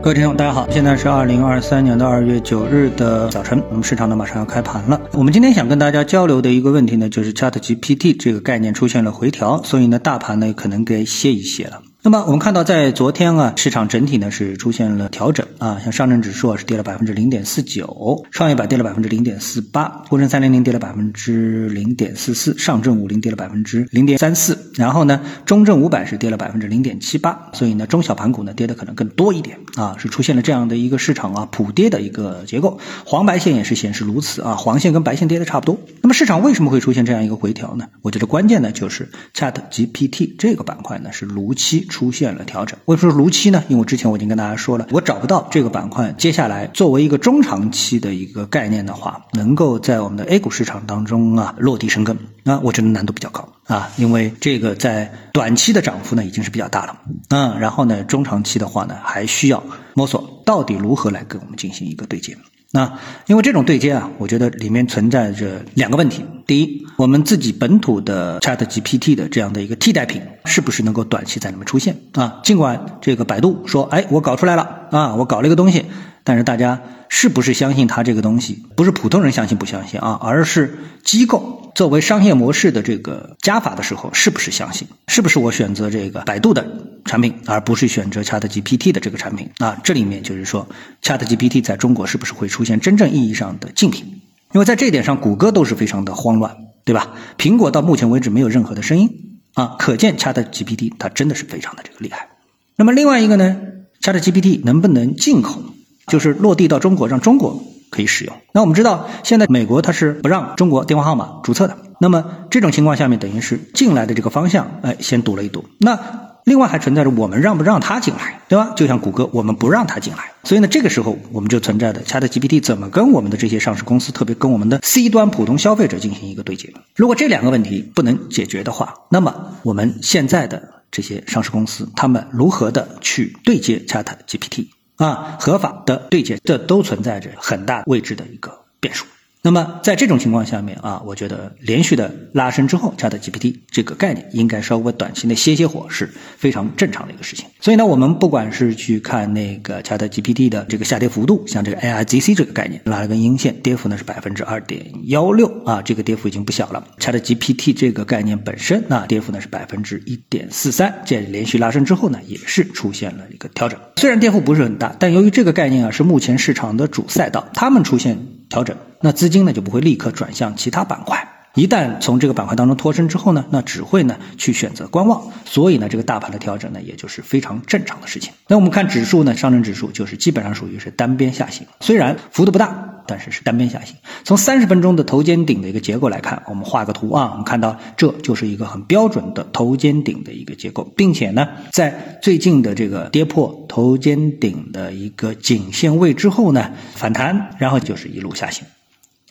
各位听众，大家好，现在是二零二三年的二月九日的早晨，我们市场呢马上要开盘了。我们今天想跟大家交流的一个问题呢，就是 Chat GPT 这个概念出现了回调，所以呢，大盘呢可能该歇一歇了。那么我们看到，在昨天啊，市场整体呢是出现了调整啊，像上证指数是跌了百分之零点四九，创业板跌了百分之零点四八，沪深三零零跌了百分之零点四四，上证五零跌了百分之零点三四，然后呢，中证五百是跌了百分之零点七八，所以呢，中小盘股呢跌的可能更多一点啊，是出现了这样的一个市场啊普跌的一个结构，黄白线也是显示如此啊，黄线跟白线跌的差不多。那么市场为什么会出现这样一个回调呢？我觉得关键呢就是 Chat GPT 这个板块呢是如期。出现了调整，为什么说如期呢？因为之前我已经跟大家说了，我找不到这个板块接下来作为一个中长期的一个概念的话，能够在我们的 A 股市场当中啊落地生根，那我觉得难度比较高啊，因为这个在短期的涨幅呢已经是比较大了，嗯，然后呢中长期的话呢还需要摸索到底如何来跟我们进行一个对接。那因为这种对接啊，我觉得里面存在着两个问题。第一，我们自己本土的 Chat GPT 的这样的一个替代品，是不是能够短期在里面出现啊？尽管这个百度说，哎，我搞出来了啊，我搞了一个东西。但是大家是不是相信它这个东西？不是普通人相信不相信啊，而是机构作为商业模式的这个加法的时候，是不是相信？是不是我选择这个百度的产品，而不是选择 Chat GPT 的这个产品？啊，这里面就是说，Chat GPT 在中国是不是会出现真正意义上的竞品？因为在这一点上，谷歌都是非常的慌乱，对吧？苹果到目前为止没有任何的声音啊，可见 Chat GPT 它真的是非常的这个厉害。那么另外一个呢，Chat GPT 能不能进口？就是落地到中国，让中国可以使用。那我们知道，现在美国它是不让中国电话号码注册的。那么这种情况下面，等于是进来的这个方向，哎，先堵了一堵。那另外还存在着我们让不让他进来，对吧？就像谷歌，我们不让他进来。所以呢，这个时候我们就存在的 Chat GPT 怎么跟我们的这些上市公司，特别跟我们的 C 端普通消费者进行一个对接？如果这两个问题不能解决的话，那么我们现在的这些上市公司，他们如何的去对接 Chat GPT？啊，合法的对接，这都存在着很大位置的一个变数。那么在这种情况下面啊，我觉得连续的拉升之后，Chat GPT 这个概念应该稍微短期内歇歇火是非常正常的一个事情。所以呢，我们不管是去看那个 Chat GPT 的这个下跌幅度，像这个 AIGC 这个概念拉了根阴线，跌幅呢是百分之二点幺六啊，这个跌幅已经不小了。Chat GPT 这个概念本身那跌幅呢是百分之一点四三，这连续拉升之后呢，也是出现了一个调整。虽然跌幅不是很大，但由于这个概念啊是目前市场的主赛道，他们出现调整。那资金呢就不会立刻转向其他板块，一旦从这个板块当中脱身之后呢，那只会呢去选择观望，所以呢这个大盘的调整呢也就是非常正常的事情。那我们看指数呢，上证指数就是基本上属于是单边下行，虽然幅度不大，但是是单边下行。从三十分钟的头肩顶的一个结构来看，我们画个图啊，我们看到这就是一个很标准的头肩顶的一个结构，并且呢在最近的这个跌破头肩顶的一个颈线位之后呢反弹，然后就是一路下行。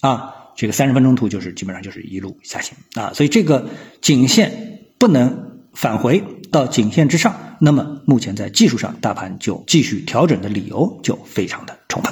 啊，这个三十分钟图就是基本上就是一路下行啊，所以这个颈线不能返回到颈线之上，那么目前在技术上大盘就继续调整的理由就非常的充分。